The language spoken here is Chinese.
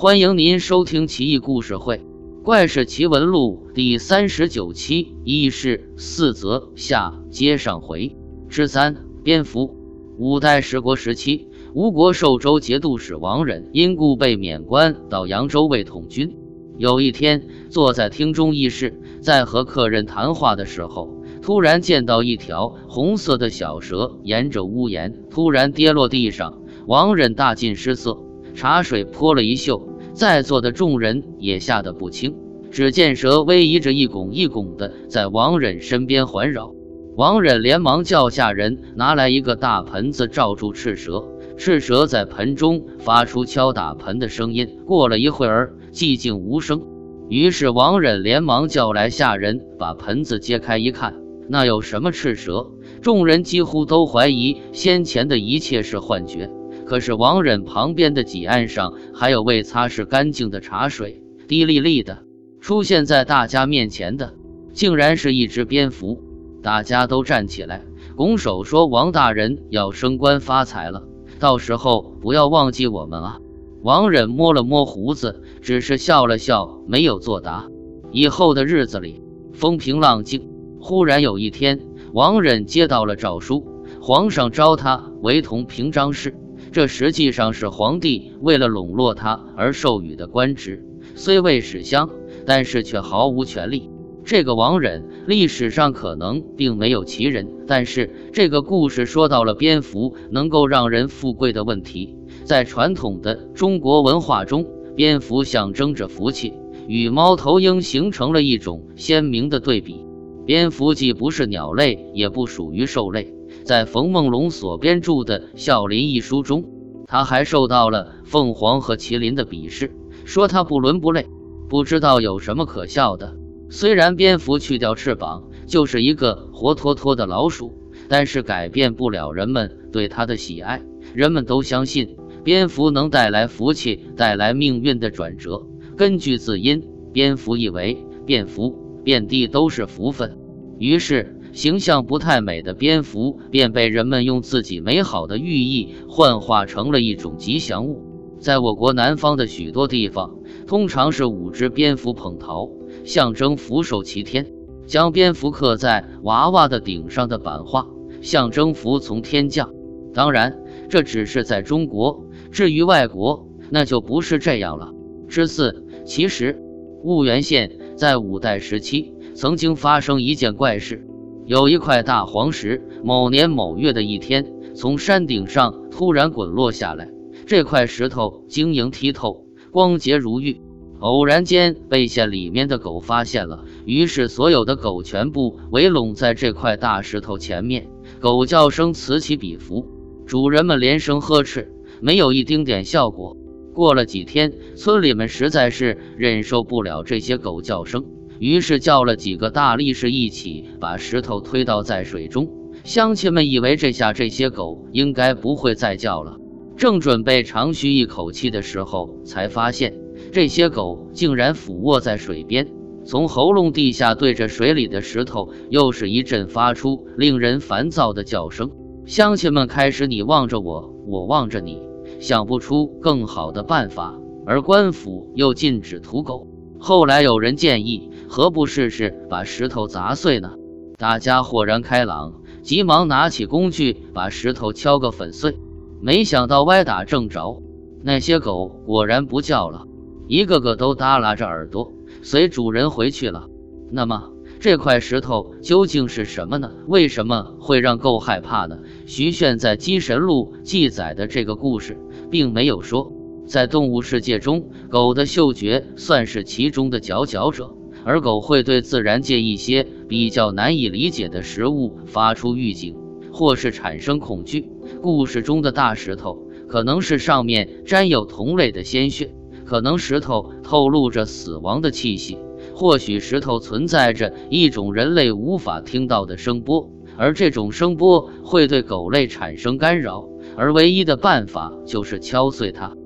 欢迎您收听《奇异故事会·怪事奇闻录》第三十九期，一是四则下接上回之三。蝙蝠。五代十国时期，吴国寿州节度使王忍因故被免官到扬州为统军。有一天，坐在厅中议事，在和客人谈话的时候，突然见到一条红色的小蛇沿着屋檐突然跌落地上，王忍大惊失色，茶水泼了一袖，在座的众人也吓得不轻。只见蛇威移着一拱一拱的在王忍身边环绕，王忍连忙叫下人拿来一个大盆子罩住赤蛇，赤蛇在盆中发出敲打盆的声音。过了一会儿。寂静无声，于是王忍连忙叫来下人，把盆子揭开一看，那有什么赤蛇？众人几乎都怀疑先前的一切是幻觉。可是王忍旁边的几案上还有未擦拭干净的茶水，滴沥沥的。出现在大家面前的，竟然是一只蝙蝠。大家都站起来，拱手说：“王大人要升官发财了，到时候不要忘记我们啊。”王忍摸了摸胡子，只是笑了笑，没有作答。以后的日子里，风平浪静。忽然有一天，王忍接到了诏书，皇上召他为同平章事。这实际上是皇帝为了笼络他而授予的官职，虽未史相，但是却毫无权力。这个王忍，历史上可能并没有其人，但是这个故事说到了蝙蝠能够让人富贵的问题。在传统的中国文化中，蝙蝠象征着福气，与猫头鹰形成了一种鲜明的对比。蝙蝠既不是鸟类，也不属于兽类。在冯梦龙所编著的《笑林》一书中，他还受到了凤凰和麒麟的鄙视，说他不伦不类。不知道有什么可笑的？虽然蝙蝠去掉翅膀就是一个活脱脱的老鼠，但是改变不了人们对它的喜爱。人们都相信。蝙蝠能带来福气，带来命运的转折。根据字音，蝙蝠意为遍福，遍地都是福分。于是，形象不太美的蝙蝠便被人们用自己美好的寓意幻化成了一种吉祥物。在我国南方的许多地方，通常是五只蝙蝠捧桃，象征福寿齐天。将蝙蝠刻在娃娃的顶上的版画，象征福从天降。当然，这只是在中国。至于外国，那就不是这样了。之四，其实婺源县在五代时期曾经发生一件怪事，有一块大黄石，某年某月的一天，从山顶上突然滚落下来。这块石头晶莹剔透，光洁如玉，偶然间被县里面的狗发现了，于是所有的狗全部围拢在这块大石头前面，狗叫声此起彼伏，主人们连声呵斥。没有一丁点效果。过了几天，村里们实在是忍受不了这些狗叫声，于是叫了几个大力士一起把石头推倒在水中。乡亲们以为这下这些狗应该不会再叫了，正准备长吁一口气的时候，才发现这些狗竟然俯卧在水边，从喉咙地下对着水里的石头，又是一阵发出令人烦躁的叫声。乡亲们开始你望着我，我望着你。想不出更好的办法，而官府又禁止屠狗。后来有人建议，何不试试把石头砸碎呢？大家豁然开朗，急忙拿起工具把石头敲个粉碎。没想到歪打正着，那些狗果然不叫了，一个个都耷拉着耳朵，随主人回去了。那么这块石头究竟是什么呢？为什么会让狗害怕呢？徐铉在《鸡神录》记载的这个故事。并没有说，在动物世界中，狗的嗅觉算是其中的佼佼者，而狗会对自然界一些比较难以理解的食物发出预警，或是产生恐惧。故事中的大石头，可能是上面沾有同类的鲜血，可能石头透露着死亡的气息，或许石头存在着一种人类无法听到的声波，而这种声波会对狗类产生干扰。而唯一的办法就是敲碎它。